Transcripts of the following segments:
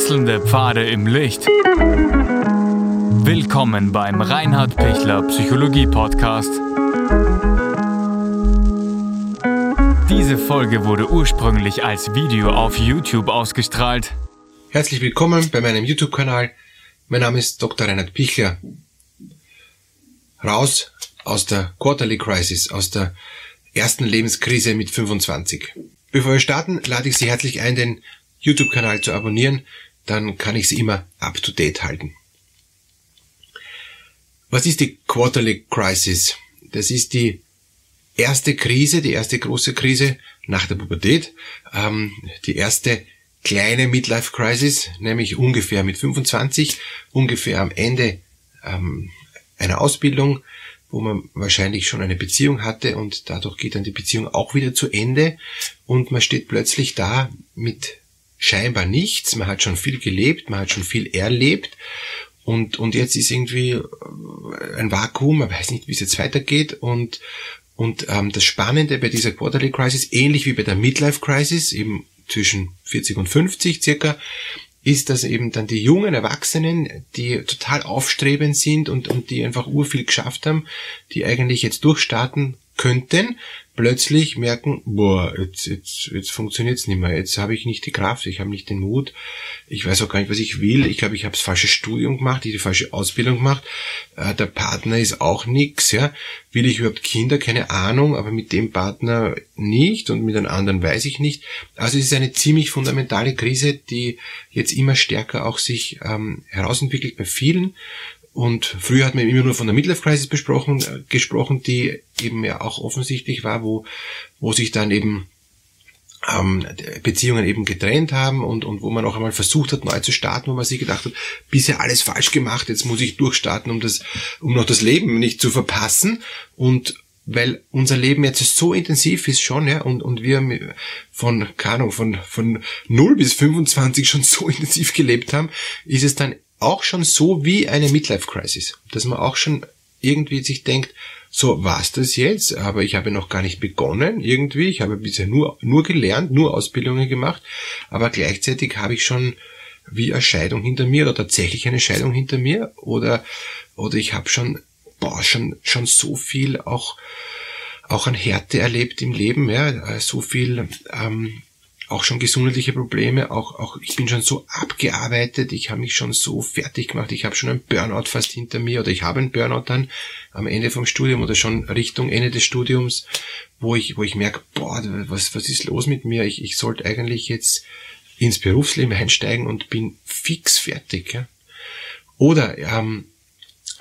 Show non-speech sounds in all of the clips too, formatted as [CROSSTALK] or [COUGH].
Wechselnde Pfade im Licht. Willkommen beim Reinhard Pichler Psychologie Podcast. Diese Folge wurde ursprünglich als Video auf YouTube ausgestrahlt. Herzlich willkommen bei meinem YouTube-Kanal. Mein Name ist Dr. Reinhard Pichler. Raus aus der Quarterly Crisis, aus der ersten Lebenskrise mit 25. Bevor wir starten, lade ich Sie herzlich ein, den YouTube-Kanal zu abonnieren, dann kann ich Sie immer up-to-date halten. Was ist die Quarterly Crisis? Das ist die erste Krise, die erste große Krise nach der Pubertät, ähm, die erste kleine Midlife Crisis, nämlich ungefähr mit 25, ungefähr am Ende ähm, einer Ausbildung, wo man wahrscheinlich schon eine Beziehung hatte und dadurch geht dann die Beziehung auch wieder zu Ende und man steht plötzlich da mit scheinbar nichts, man hat schon viel gelebt, man hat schon viel erlebt. Und, und jetzt ist irgendwie äh, ein Vakuum, man weiß nicht, wie es jetzt weitergeht. Und, und ähm, das Spannende bei dieser Quarterly Crisis, ähnlich wie bei der Midlife Crisis, eben zwischen 40 und 50 circa, ist, dass eben dann die jungen Erwachsenen, die total aufstrebend sind und, und die einfach urviel geschafft haben, die eigentlich jetzt durchstarten könnten, plötzlich merken, boah, jetzt, jetzt, jetzt funktioniert's nicht mehr, jetzt habe ich nicht die Kraft, ich habe nicht den Mut, ich weiß auch gar nicht, was ich will, ich glaube, ich habe das falsche Studium gemacht, die falsche Ausbildung gemacht, äh, der Partner ist auch nix, ja, will ich überhaupt Kinder, keine Ahnung, aber mit dem Partner nicht und mit einem anderen weiß ich nicht. Also es ist eine ziemlich fundamentale Krise, die jetzt immer stärker auch sich ähm, herausentwickelt bei vielen und früher hat man immer nur von der Midlife Crisis besprochen, äh, gesprochen, die eben ja auch offensichtlich war, wo, wo sich dann eben ähm, Beziehungen eben getrennt haben und, und wo man auch einmal versucht hat, neu zu starten, wo man sich gedacht hat, bisher alles falsch gemacht, jetzt muss ich durchstarten, um das, um noch das Leben nicht zu verpassen. Und weil unser Leben jetzt so intensiv ist schon, ja, und, und wir von, keine Ahnung, von, von 0 bis 25 schon so [LAUGHS] intensiv gelebt haben, ist es dann auch schon so wie eine Midlife Crisis, dass man auch schon irgendwie sich denkt, so war's das jetzt, aber ich habe noch gar nicht begonnen irgendwie, ich habe bisher nur, nur gelernt, nur Ausbildungen gemacht, aber gleichzeitig habe ich schon wie eine Scheidung hinter mir oder tatsächlich eine Scheidung hinter mir oder, oder ich habe schon, boah, schon, schon so viel auch, auch an Härte erlebt im Leben, ja, so viel, ähm, auch schon gesundheitliche Probleme, auch, auch ich bin schon so abgearbeitet, ich habe mich schon so fertig gemacht, ich habe schon einen Burnout fast hinter mir oder ich habe einen Burnout dann am Ende vom Studium oder schon Richtung Ende des Studiums, wo ich, wo ich merke, boah, was, was ist los mit mir? Ich, ich sollte eigentlich jetzt ins Berufsleben einsteigen und bin fix fertig. Ja? Oder ähm,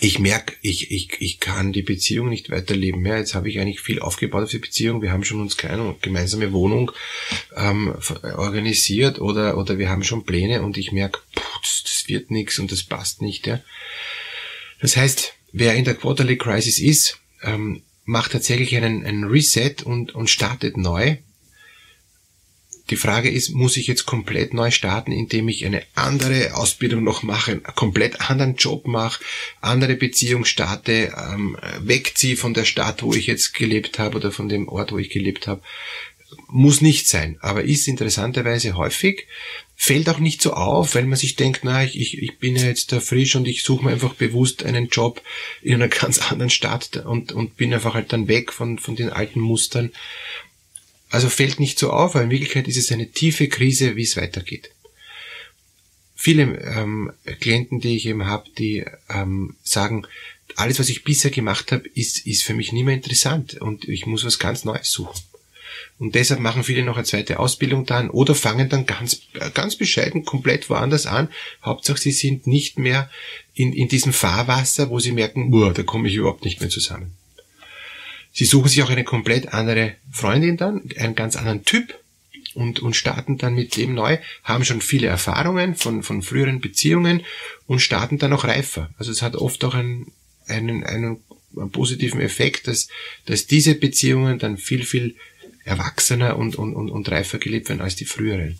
ich merke, ich, ich, ich kann die Beziehung nicht weiterleben mehr. Jetzt habe ich eigentlich viel aufgebaut auf die Beziehung. Wir haben schon uns keine gemeinsame Wohnung ähm, organisiert oder, oder wir haben schon Pläne und ich merke, das, das wird nichts und das passt nicht. Ja. Das heißt, wer in der Quarterly Crisis ist, ähm, macht tatsächlich einen, einen Reset und, und startet neu die Frage ist, muss ich jetzt komplett neu starten, indem ich eine andere Ausbildung noch mache, einen komplett anderen Job mache, andere Beziehung starte, ähm, wegziehe von der Stadt, wo ich jetzt gelebt habe oder von dem Ort, wo ich gelebt habe. Muss nicht sein, aber ist interessanterweise häufig. Fällt auch nicht so auf, weil man sich denkt, na, ich, ich, ich bin ja jetzt da frisch und ich suche mir einfach bewusst einen Job in einer [LAUGHS] ganz anderen Stadt und, und bin einfach halt dann weg von, von den alten Mustern. Also fällt nicht so auf, aber in Wirklichkeit ist es eine tiefe Krise, wie es weitergeht. Viele ähm, Klienten, die ich eben habe, die ähm, sagen, alles, was ich bisher gemacht habe, ist, ist für mich nicht mehr interessant und ich muss was ganz Neues suchen. Und deshalb machen viele noch eine zweite Ausbildung dann oder fangen dann ganz, ganz bescheiden komplett woanders an. Hauptsache, sie sind nicht mehr in, in diesem Fahrwasser, wo sie merken, boah, da komme ich überhaupt nicht mehr zusammen. Sie suchen sich auch eine komplett andere Freundin dann, einen ganz anderen Typ und, und starten dann mit dem neu, haben schon viele Erfahrungen von, von früheren Beziehungen und starten dann auch reifer. Also es hat oft auch einen, einen, einen, einen positiven Effekt, dass, dass diese Beziehungen dann viel, viel erwachsener und, und, und, und reifer gelebt werden als die früheren.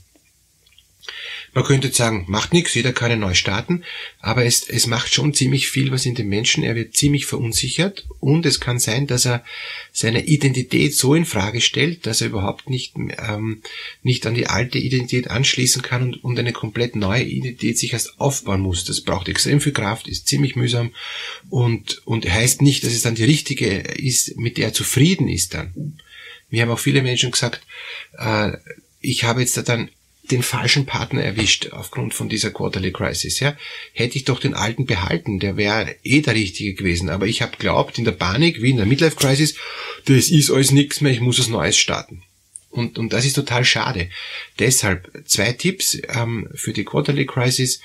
Man könnte sagen, macht nichts, jeder kann neu starten, aber es, es macht schon ziemlich viel was in dem Menschen. Er wird ziemlich verunsichert und es kann sein, dass er seine Identität so in Frage stellt, dass er überhaupt nicht, ähm, nicht an die alte Identität anschließen kann und, und eine komplett neue Identität sich erst aufbauen muss. Das braucht extrem viel Kraft, ist ziemlich mühsam und, und heißt nicht, dass es dann die richtige ist, mit der er zufrieden ist dann. Mir haben auch viele Menschen gesagt, äh, ich habe jetzt dann den falschen Partner erwischt aufgrund von dieser Quarterly Crisis. Ja, hätte ich doch den alten behalten, der wäre eh der richtige gewesen. Aber ich habe glaubt in der Panik wie in der Midlife Crisis, das ist alles nichts mehr, ich muss was Neues starten. Und, und das ist total schade. Deshalb zwei Tipps ähm, für die Quarterly Crisis.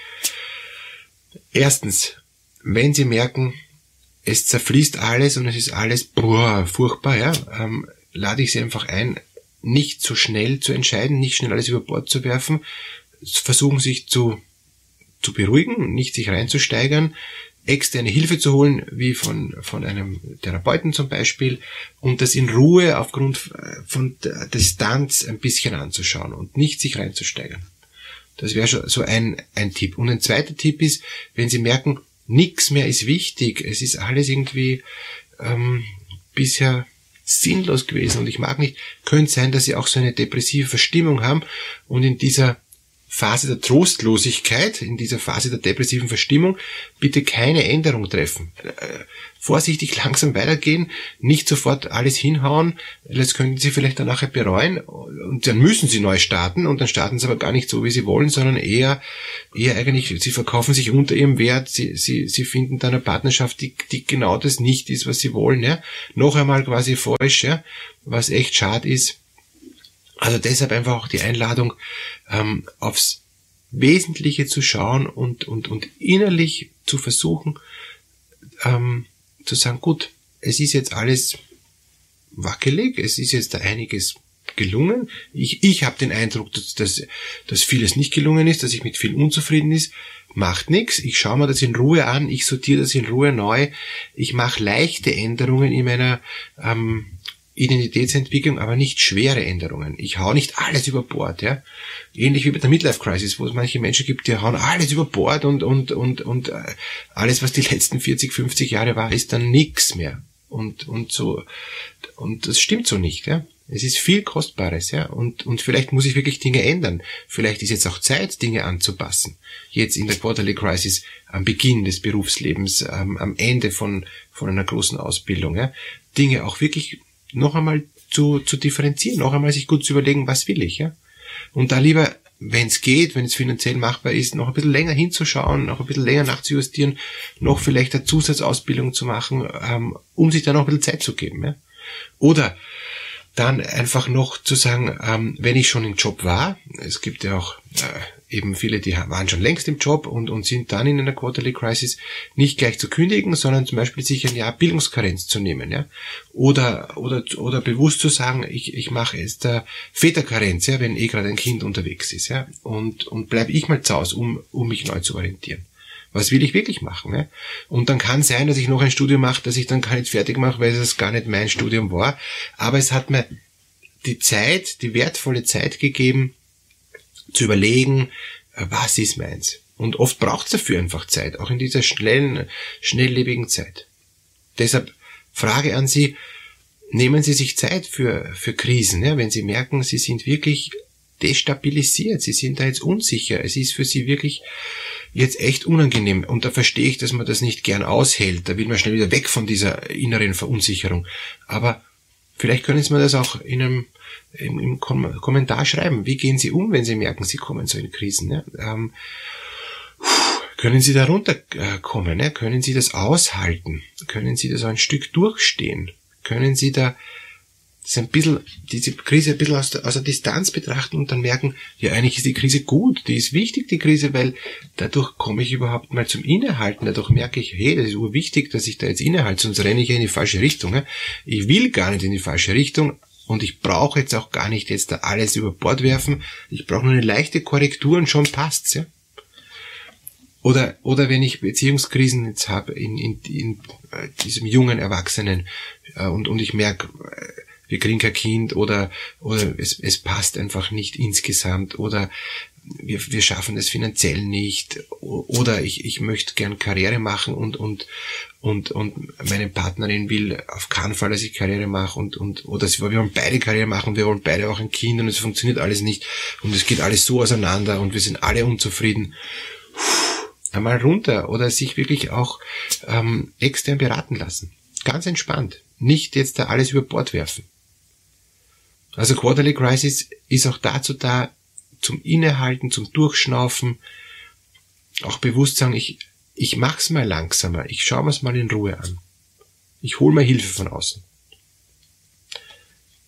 Erstens, wenn Sie merken, es zerfließt alles und es ist alles boah, furchtbar, ja, ähm, lade ich Sie einfach ein, nicht so schnell zu entscheiden, nicht schnell alles über Bord zu werfen, versuchen sich zu, zu beruhigen, nicht sich reinzusteigern, externe Hilfe zu holen, wie von, von einem Therapeuten zum Beispiel, und das in Ruhe aufgrund von der Distanz ein bisschen anzuschauen und nicht sich reinzusteigern. Das wäre schon so ein, ein Tipp. Und ein zweiter Tipp ist, wenn Sie merken, nichts mehr ist wichtig, es ist alles irgendwie ähm, bisher sinnlos gewesen. Und ich mag nicht, könnte sein, dass sie auch so eine depressive Verstimmung haben und in dieser Phase der Trostlosigkeit, in dieser Phase der depressiven Verstimmung, bitte keine Änderung treffen. Äh, vorsichtig [LAUGHS] langsam weitergehen, nicht sofort alles hinhauen, das könnten Sie vielleicht dann nachher bereuen. Und dann müssen Sie neu starten. Und dann starten Sie aber gar nicht so, wie Sie wollen, sondern eher, eher eigentlich, Sie verkaufen sich unter Ihrem Wert, Sie, Sie, Sie finden da eine Partnerschaft, die, die genau das nicht ist, was Sie wollen, ja. Noch einmal quasi falsch, ja, was echt schade ist also deshalb einfach auch die Einladung, ähm, aufs Wesentliche zu schauen und, und, und innerlich zu versuchen, ähm, zu sagen, gut, es ist jetzt alles wackelig, es ist jetzt da einiges gelungen. Ich, ich habe den Eindruck, dass, dass, dass vieles nicht gelungen ist, dass ich mit viel unzufrieden ist. Macht nichts. Ich schaue mir das in Ruhe an, ich sortiere das in Ruhe neu. Ich mache leichte Änderungen in meiner ähm, Identitätsentwicklung, aber nicht schwere Änderungen. Ich hau nicht alles über Bord, ja. Ähnlich wie bei der Midlife Crisis, wo es manche Menschen gibt, die hauen alles über Bord und, und, und, und äh, alles, was die letzten 40, 50 Jahre war, ist dann nix mehr. Und, und so, und das stimmt so nicht, ja. Es ist viel Kostbares, ja. Und, und vielleicht muss ich wirklich Dinge ändern. Vielleicht ist jetzt auch Zeit, Dinge anzupassen. Jetzt in der Quarterly Crisis am Beginn des Berufslebens, ähm, am Ende von, von einer großen Ausbildung, ja. Dinge auch wirklich noch einmal zu, zu differenzieren, noch einmal sich gut zu überlegen, was will ich, ja. Und da lieber, wenn es geht, wenn es finanziell machbar ist, noch ein bisschen länger hinzuschauen, noch ein bisschen länger nachzujustieren, noch vielleicht eine Zusatzausbildung zu machen, ähm, um sich da noch ein bisschen Zeit zu geben, ja. Oder dann einfach noch zu sagen, ähm, wenn ich schon im Job war, es gibt ja auch äh, eben viele, die waren schon längst im Job und, und sind dann in einer Quarterly Crisis, nicht gleich zu kündigen, sondern zum Beispiel sich ein Jahr Bildungskarenz zu nehmen, ja, oder oder oder bewusst zu sagen, ich, ich mache jetzt äh, Väterkarenz, ja, wenn eh gerade ein Kind unterwegs ist, ja, und und bleib ich mal zu Hause, um um mich neu zu orientieren. Was will ich wirklich machen? Ne? Und dann kann sein, dass ich noch ein Studium mache, dass ich dann gar nicht fertig mache, weil es gar nicht mein Studium war. Aber es hat mir die Zeit, die wertvolle Zeit gegeben, zu überlegen, äh, was ist meins. Und oft braucht es dafür einfach Zeit, auch in dieser schnellen, schnelllebigen Zeit. Deshalb Frage an Sie, nehmen Sie sich Zeit für, für Krisen, ja, wenn Sie merken, Sie sind wirklich destabilisiert, Sie sind da jetzt unsicher, es ist für Sie wirklich jetzt echt unangenehm. Und da verstehe ich, dass man das nicht gern aushält. Da will man schnell wieder weg von dieser inneren Verunsicherung. Aber vielleicht können Sie mir das auch in einem im, im Kom Kommentar schreiben. Wie gehen Sie um, wenn Sie merken, Sie kommen so in Krisen? Ja? Ähm, können Sie da runterkommen? Ja? Können Sie das aushalten? Können Sie das ein Stück durchstehen? Können Sie da das ein bisschen, diese Krise ein bisschen aus der, aus der Distanz betrachten und dann merken, ja, eigentlich ist die Krise gut, die ist wichtig, die Krise, weil dadurch komme ich überhaupt mal zum Innehalten, dadurch merke ich, hey, das ist urwichtig, dass ich da jetzt innehalte, sonst renne ich ja in die falsche Richtung. Ich will gar nicht in die falsche Richtung, und ich brauche jetzt auch gar nicht jetzt da alles über Bord werfen. Ich brauche nur eine leichte Korrektur und schon passt's, ja. Oder, oder wenn ich Beziehungskrisen jetzt habe in, in, in äh, diesem jungen Erwachsenen äh, und, und ich merke, wir kriegen kein Kind oder, oder es, es passt einfach nicht insgesamt oder wir, wir schaffen es finanziell nicht oder ich, ich möchte gern Karriere machen und, und, und, und meine Partnerin will auf keinen Fall, dass ich Karriere mache und, und, oder wir wollen beide Karriere machen wir wollen beide auch ein Kind und es funktioniert alles nicht und es geht alles so auseinander und wir sind alle unzufrieden. Puh, einmal runter oder sich wirklich auch ähm, extern beraten lassen. Ganz entspannt. Nicht jetzt da alles über Bord werfen. Also Quarterly Crisis ist auch dazu da, zum Innehalten, zum Durchschnaufen, auch bewusst sagen, ich, ich mach's mal langsamer, ich schaue mir's mal in Ruhe an. Ich hole mir Hilfe von außen.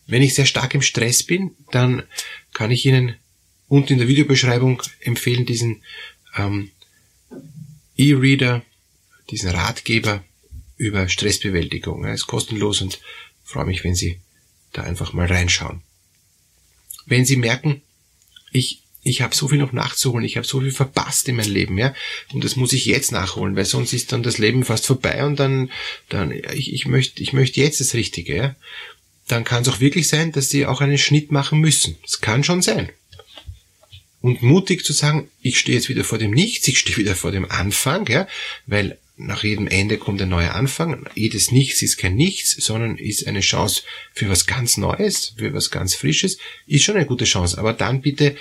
Wenn ich sehr stark im Stress bin, dann kann ich Ihnen unten in der Videobeschreibung empfehlen, diesen ähm, E-Reader, diesen Ratgeber über Stressbewältigung. Er ist kostenlos und freue mich, wenn Sie da einfach mal reinschauen. Wenn Sie merken, ich, ich habe so viel noch nachzuholen, ich habe so viel verpasst in meinem Leben, ja, und das muss ich jetzt nachholen, weil sonst ist dann das Leben fast vorbei und dann, dann, ich, ich möchte, ich möchte jetzt das Richtige, ja. Dann kann es auch wirklich sein, dass sie auch einen Schnitt machen müssen. Das kann schon sein. Und mutig zu sagen, ich stehe jetzt wieder vor dem Nichts, ich stehe wieder vor dem Anfang, ja, weil nach jedem Ende kommt ein neuer Anfang. Jedes Nichts ist kein Nichts, sondern ist eine Chance für was ganz Neues, für was ganz Frisches. Ist schon eine gute Chance. Aber dann bitte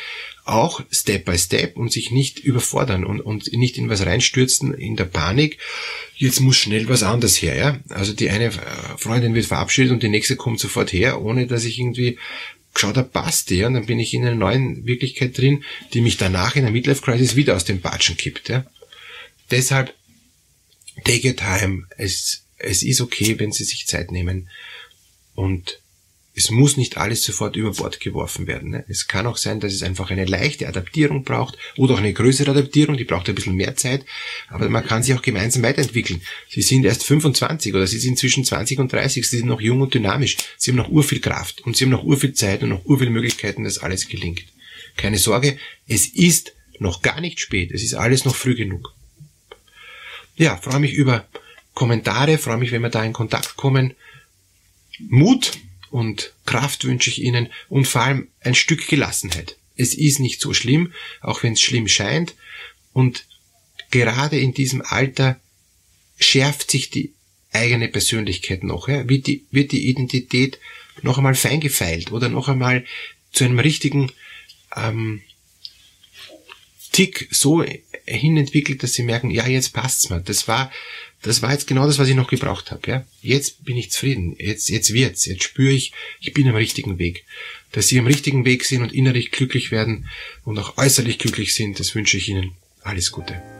auch Step by Step und sich nicht überfordern und, und nicht in was reinstürzen in der Panik. Jetzt muss schnell was anderes her, ja. Also die eine Freundin wird verabschiedet und die nächste kommt sofort her, ohne dass ich irgendwie geschaut habe, passt der, und dann bin ich in einer neuen Wirklichkeit drin, die mich danach in der Midlife Crisis wieder aus dem Batschen kippt, ja. Deshalb take your time. Es, es ist okay, wenn Sie sich Zeit nehmen. Und es muss nicht alles sofort über Bord geworfen werden. Ne? Es kann auch sein, dass es einfach eine leichte Adaptierung braucht oder auch eine größere Adaptierung, die braucht ein bisschen mehr Zeit, aber man kann sich auch gemeinsam weiterentwickeln. Sie sind erst 25 oder Sie sind zwischen 20 und 30, Sie sind noch jung und dynamisch, Sie haben noch urviel Kraft und Sie haben noch urviel Zeit und noch urviel Möglichkeiten, dass alles gelingt. Keine Sorge, es ist noch gar nicht spät, es ist alles noch früh genug ja, freue mich über Kommentare, freue mich, wenn wir da in Kontakt kommen. Mut und Kraft wünsche ich Ihnen und vor allem ein Stück Gelassenheit. Es ist nicht so schlimm, auch wenn es schlimm scheint. Und gerade in diesem Alter schärft sich die eigene Persönlichkeit noch, ja? wird, die, wird die Identität noch einmal feingefeilt oder noch einmal zu einem richtigen ähm, Tick so hin entwickelt, dass sie merken, ja, jetzt passt's mir. Das war, das war jetzt genau das, was ich noch gebraucht habe. Ja, jetzt bin ich zufrieden. Jetzt, jetzt wird's. Jetzt spüre ich, ich bin am richtigen Weg. Dass sie am richtigen Weg sind und innerlich glücklich werden und auch äußerlich glücklich sind, das wünsche ich Ihnen. Alles Gute.